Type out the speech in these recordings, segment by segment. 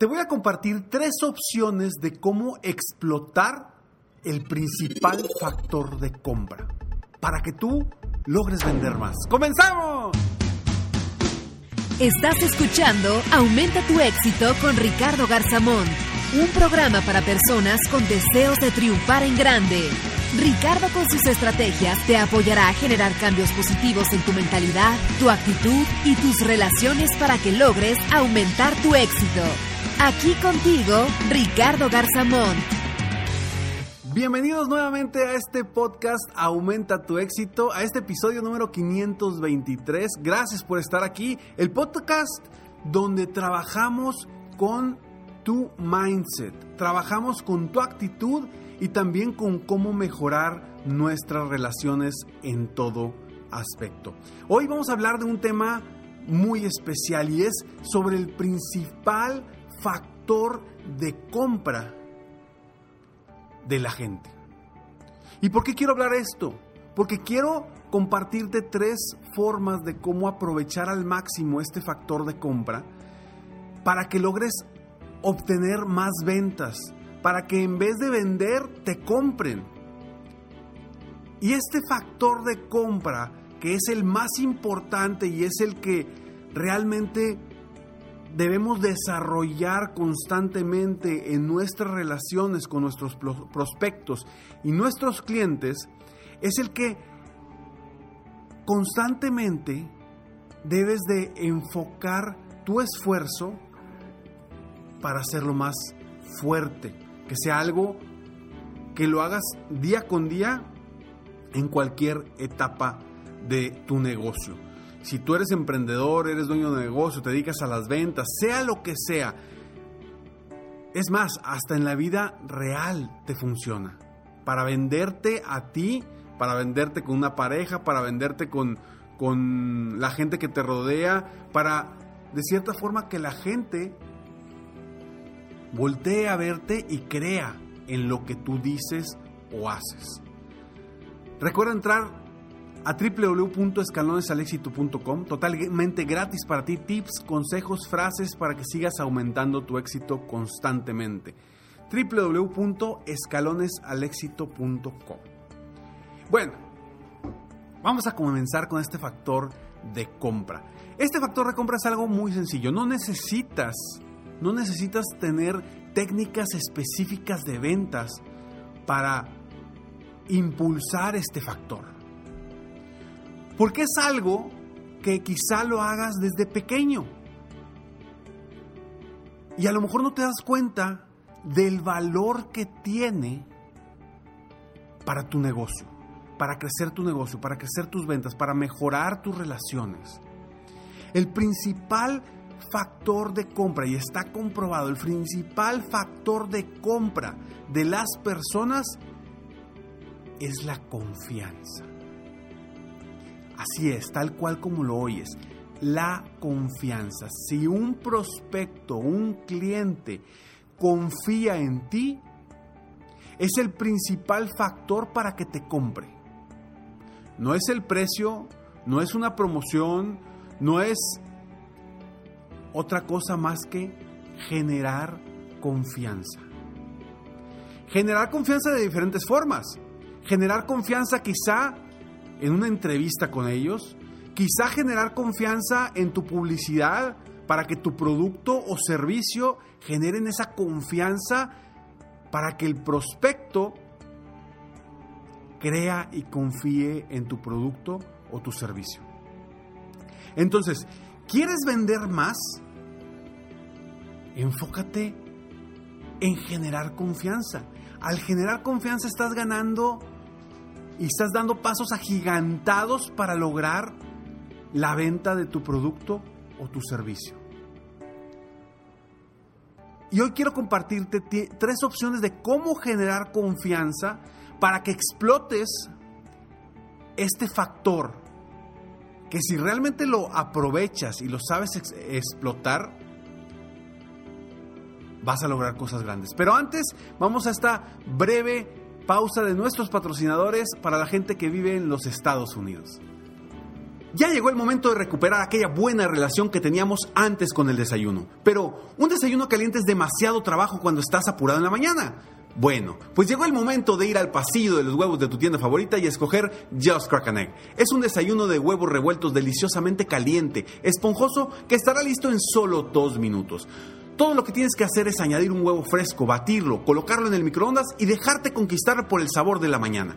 Te voy a compartir tres opciones de cómo explotar el principal factor de compra para que tú logres vender más. ¡Comenzamos! Estás escuchando Aumenta tu éxito con Ricardo Garzamón, un programa para personas con deseos de triunfar en grande. Ricardo con sus estrategias te apoyará a generar cambios positivos en tu mentalidad, tu actitud y tus relaciones para que logres aumentar tu éxito. Aquí contigo, Ricardo Garzamón. Bienvenidos nuevamente a este podcast Aumenta tu éxito, a este episodio número 523. Gracias por estar aquí. El podcast donde trabajamos con tu mindset, trabajamos con tu actitud y también con cómo mejorar nuestras relaciones en todo aspecto. Hoy vamos a hablar de un tema muy especial y es sobre el principal factor de compra de la gente. ¿Y por qué quiero hablar esto? Porque quiero compartirte tres formas de cómo aprovechar al máximo este factor de compra para que logres obtener más ventas, para que en vez de vender te compren. Y este factor de compra, que es el más importante y es el que realmente debemos desarrollar constantemente en nuestras relaciones con nuestros prospectos y nuestros clientes es el que constantemente debes de enfocar tu esfuerzo para hacerlo más fuerte, que sea algo que lo hagas día con día en cualquier etapa de tu negocio. Si tú eres emprendedor, eres dueño de negocio, te dedicas a las ventas, sea lo que sea. Es más, hasta en la vida real te funciona. Para venderte a ti, para venderte con una pareja, para venderte con, con la gente que te rodea, para de cierta forma que la gente voltee a verte y crea en lo que tú dices o haces. Recuerda entrar a www.escalonesalexito.com, totalmente gratis para ti, tips, consejos, frases para que sigas aumentando tu éxito constantemente. www.escalonesalexito.com. Bueno, vamos a comenzar con este factor de compra. Este factor de compra es algo muy sencillo, no necesitas no necesitas tener técnicas específicas de ventas para impulsar este factor. Porque es algo que quizá lo hagas desde pequeño. Y a lo mejor no te das cuenta del valor que tiene para tu negocio, para crecer tu negocio, para crecer tus ventas, para mejorar tus relaciones. El principal factor de compra, y está comprobado, el principal factor de compra de las personas es la confianza. Así es, tal cual como lo oyes. La confianza. Si un prospecto, un cliente confía en ti, es el principal factor para que te compre. No es el precio, no es una promoción, no es otra cosa más que generar confianza. Generar confianza de diferentes formas. Generar confianza quizá en una entrevista con ellos, Quizá generar confianza en tu publicidad para que tu producto o servicio generen esa confianza para que el prospecto crea y confíe en tu producto o tu servicio. Entonces, ¿quieres vender más? Enfócate en generar confianza. Al generar confianza estás ganando y estás dando pasos agigantados para lograr la venta de tu producto o tu servicio. Y hoy quiero compartirte tres opciones de cómo generar confianza para que explotes este factor que si realmente lo aprovechas y lo sabes explotar, vas a lograr cosas grandes. Pero antes vamos a esta breve pausa de nuestros patrocinadores para la gente que vive en los Estados Unidos. Ya llegó el momento de recuperar aquella buena relación que teníamos antes con el desayuno. Pero un desayuno caliente es demasiado trabajo cuando estás apurado en la mañana. Bueno, pues llegó el momento de ir al pasillo de los huevos de tu tienda favorita y escoger Just Crack Egg. Es un desayuno de huevos revueltos deliciosamente caliente, esponjoso, que estará listo en solo dos minutos. Todo lo que tienes que hacer es añadir un huevo fresco, batirlo, colocarlo en el microondas y dejarte conquistar por el sabor de la mañana.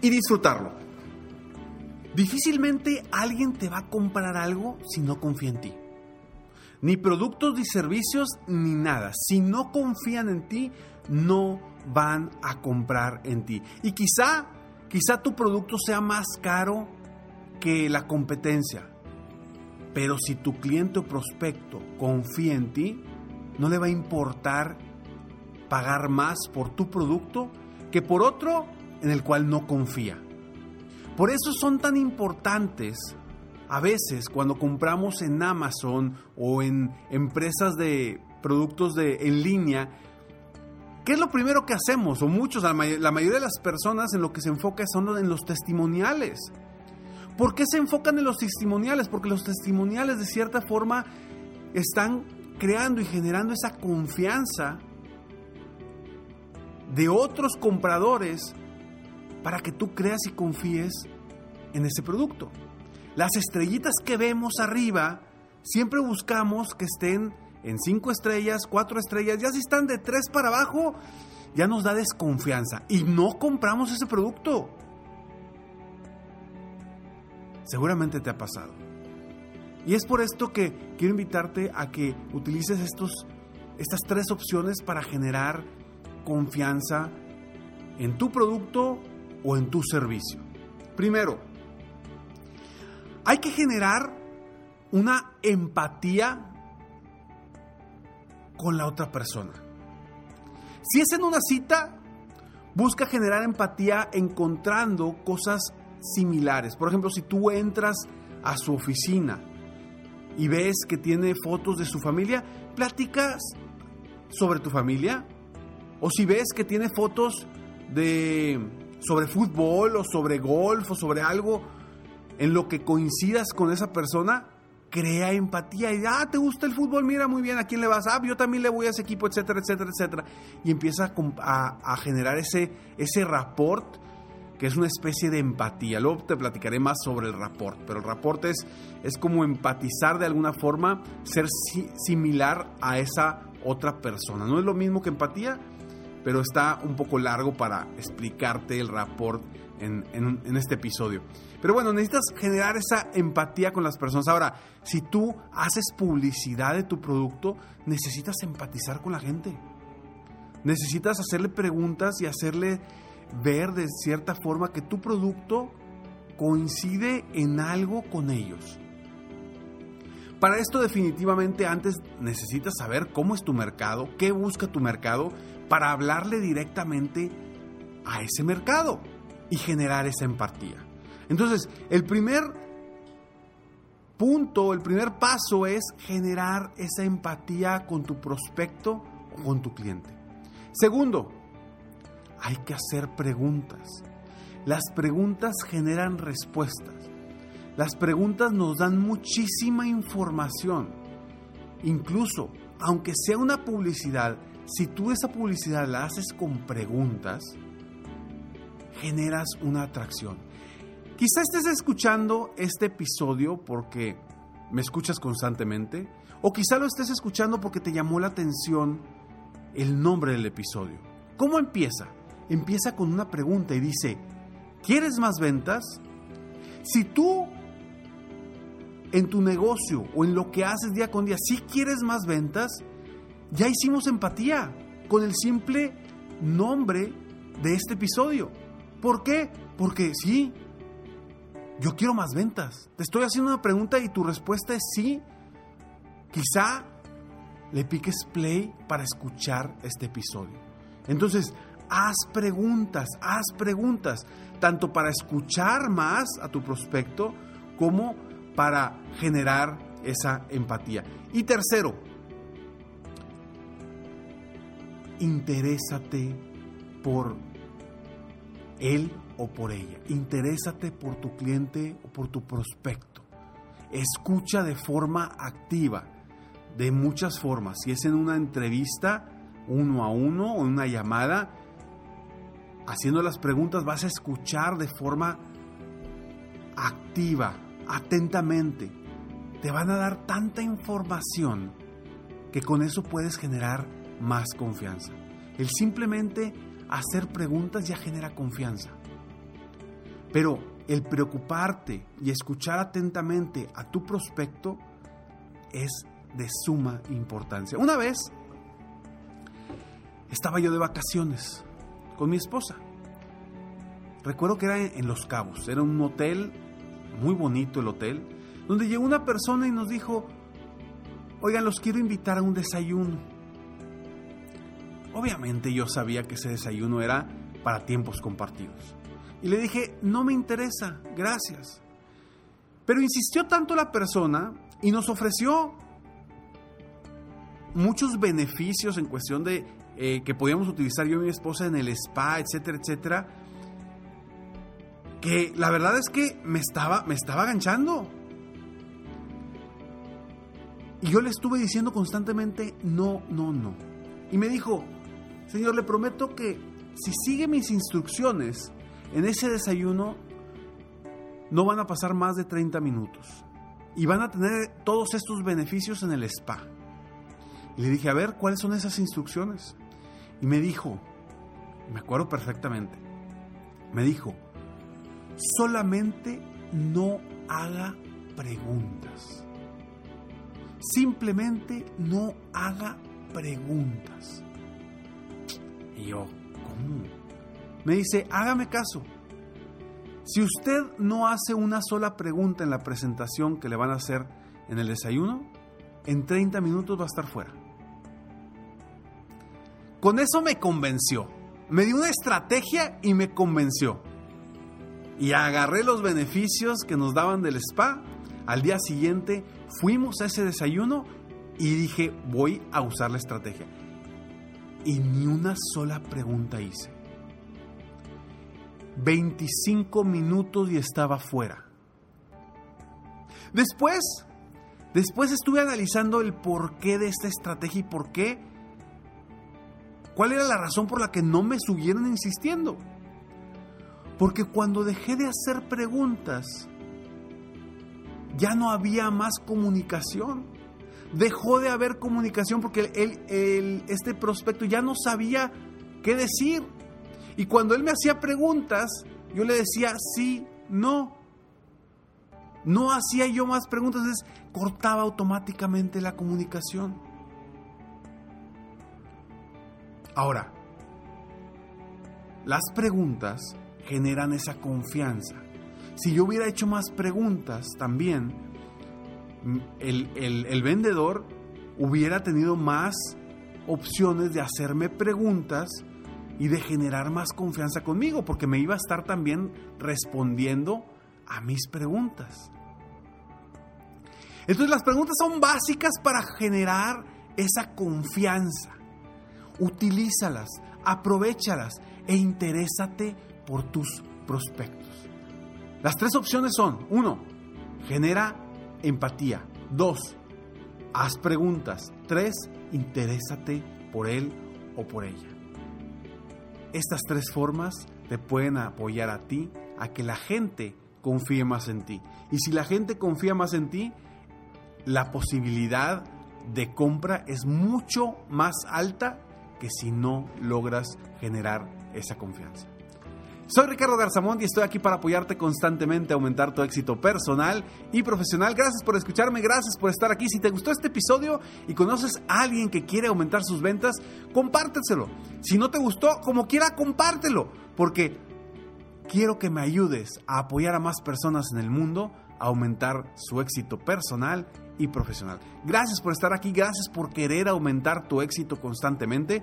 Y disfrutarlo. Difícilmente alguien te va a comprar algo si no confía en ti. Ni productos ni servicios ni nada. Si no confían en ti, no van a comprar en ti. Y quizá, quizá tu producto sea más caro que la competencia. Pero si tu cliente o prospecto confía en ti, no le va a importar pagar más por tu producto que por otro en el cual no confía. Por eso son tan importantes a veces cuando compramos en Amazon o en empresas de productos de, en línea, ¿qué es lo primero que hacemos? O muchos, la, mayoría de las personas en lo que se enfoca son en los testimoniales. ¿Por qué se enfocan en los testimoniales? Porque los testimoniales de cierta forma están creando y generando esa confianza de otros compradores para que tú creas y confíes en ese producto. Las estrellitas que vemos arriba, siempre buscamos que estén en cinco estrellas, cuatro estrellas, ya si están de tres para abajo, ya nos da desconfianza y no compramos ese producto. Seguramente te ha pasado. Y es por esto que quiero invitarte a que utilices estos, estas tres opciones para generar confianza en tu producto o en tu servicio. Primero, hay que generar una empatía con la otra persona. Si es en una cita, busca generar empatía encontrando cosas similares. Por ejemplo, si tú entras a su oficina y ves que tiene fotos de su familia, platicas sobre tu familia. O si ves que tiene fotos de sobre fútbol o sobre golf o sobre algo en lo que coincidas con esa persona, crea empatía y ah, te gusta el fútbol, mira muy bien a quién le vas, ah, yo también le voy a ese equipo, etcétera, etcétera, etcétera. Y empieza a, generar ese, ese rapport que es una especie de empatía. Luego te platicaré más sobre el rapport, pero el rapport es, es como empatizar de alguna forma, ser similar a esa otra persona. No es lo mismo que empatía, pero está un poco largo para explicarte el rapport en, en, este episodio. Pero bueno, necesitas generar esa empatía con las personas. Ahora, si tú haces publicidad de tu producto, necesitas empatizar con la gente. Necesitas hacerle preguntas y hacerle ver de cierta forma que tu producto coincide en algo con ellos. Para esto definitivamente antes necesitas saber cómo es tu mercado, qué busca tu mercado para hablarle directamente a ese mercado y generar esa empatía. Entonces, el primer punto, el primer paso es generar esa empatía con tu prospecto o con tu cliente. Segundo, hay que hacer preguntas. Las preguntas generan respuestas. Las preguntas nos dan muchísima información. Incluso, aunque sea una publicidad, si tú esa publicidad la haces con preguntas, generas una atracción. Quizá estés escuchando este episodio porque me escuchas constantemente, o quizá lo estés escuchando porque te llamó la atención el nombre del episodio. ¿Cómo empieza? Empieza con una pregunta y dice, ¿quieres más ventas? Si tú en tu negocio o en lo que haces día con día, si quieres más ventas, ya hicimos empatía con el simple nombre de este episodio. ¿Por qué? Porque sí, yo quiero más ventas. Te estoy haciendo una pregunta y tu respuesta es sí. Quizá le piques play para escuchar este episodio. Entonces, haz preguntas, haz preguntas, tanto para escuchar más a tu prospecto como para generar esa empatía. Y tercero, interésate por él o por ella. Interésate por tu cliente o por tu prospecto. Escucha de forma activa, de muchas formas. Si es en una entrevista, uno a uno o en una llamada, haciendo las preguntas vas a escuchar de forma activa, atentamente. Te van a dar tanta información que con eso puedes generar más confianza. El simplemente hacer preguntas ya genera confianza. Pero el preocuparte y escuchar atentamente a tu prospecto es de suma importancia. Una vez estaba yo de vacaciones con mi esposa. Recuerdo que era en Los Cabos, era un hotel, muy bonito el hotel, donde llegó una persona y nos dijo, oigan, los quiero invitar a un desayuno. Obviamente yo sabía que ese desayuno era para tiempos compartidos. Y le dije, no me interesa, gracias. Pero insistió tanto la persona y nos ofreció muchos beneficios en cuestión de eh, que podíamos utilizar yo y mi esposa en el spa, etcétera, etcétera, que la verdad es que me estaba, me estaba. Y yo le estuve diciendo constantemente, no, no, no. Y me dijo, Señor, le prometo que si sigue mis instrucciones en ese desayuno, no van a pasar más de 30 minutos. Y van a tener todos estos beneficios en el spa. Y le dije, a ver, ¿cuáles son esas instrucciones? Y me dijo, me acuerdo perfectamente, me dijo, solamente no haga preguntas. Simplemente no haga preguntas. Y yo, ¿cómo? Me dice, hágame caso. Si usted no hace una sola pregunta en la presentación que le van a hacer en el desayuno, en 30 minutos va a estar fuera. Con eso me convenció. Me dio una estrategia y me convenció. Y agarré los beneficios que nos daban del spa. Al día siguiente fuimos a ese desayuno y dije, voy a usar la estrategia y ni una sola pregunta hice. 25 minutos y estaba fuera. Después, después estuve analizando el porqué de esta estrategia y por qué, cuál era la razón por la que no me siguieron insistiendo. Porque cuando dejé de hacer preguntas, ya no había más comunicación dejó de haber comunicación porque este prospecto ya no sabía qué decir. Y cuando él me hacía preguntas, yo le decía sí, no. No hacía yo más preguntas, entonces cortaba automáticamente la comunicación. Ahora, las preguntas generan esa confianza. Si yo hubiera hecho más preguntas también, el, vendedor hubiera tenido más opciones de hacerme preguntas y de generar más confianza conmigo, porque me iba a estar también respondiendo a mis preguntas. Entonces las preguntas son básicas para generar esa confianza. Utilízalas, aprovechalas e interésate por tus prospectos. Las tres opciones son, uno, genera empatía. Dos, haz preguntas. Tres, interésate por él o por ella. Estas tres formas te pueden apoyar a ti a que la gente confíe más en ti. Y si la gente confía más en ti, la posibilidad de compra es mucho más alta que si no logras generar esa confianza. Soy Ricardo Garzamont y estoy aquí para apoyarte constantemente a aumentar tu éxito personal y profesional. Gracias por escucharme, gracias por estar aquí. Si te gustó este episodio y conoces a alguien que quiere aumentar sus ventas, compárteselo. Si no te gustó, como quiera, compártelo, porque quiero que me ayudes a apoyar a más personas en el mundo a aumentar su éxito personal y profesional. Gracias por estar aquí, gracias por querer aumentar tu éxito constantemente.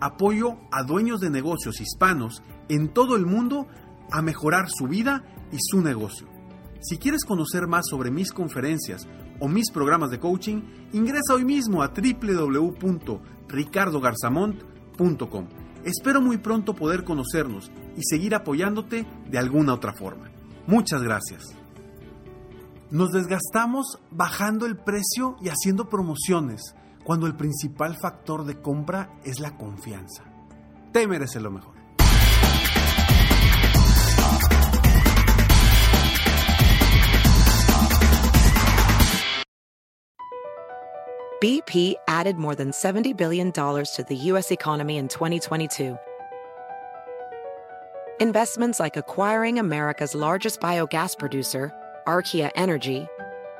apoyo a dueños de negocios hispanos en todo el mundo a mejorar su vida y su negocio. Si quieres conocer más sobre mis conferencias o mis programas de coaching, ingresa hoy mismo a www.ricardogarzamont.com. Espero muy pronto poder conocernos y seguir apoyándote de alguna otra forma. Muchas gracias. Nos desgastamos bajando el precio y haciendo promociones cuando el principal factor de compra es la confianza. Te mereces lo mejor. BP added more than $70 billion to the U.S. economy in 2022. Investments like acquiring America's largest biogas producer, Archaea Energy,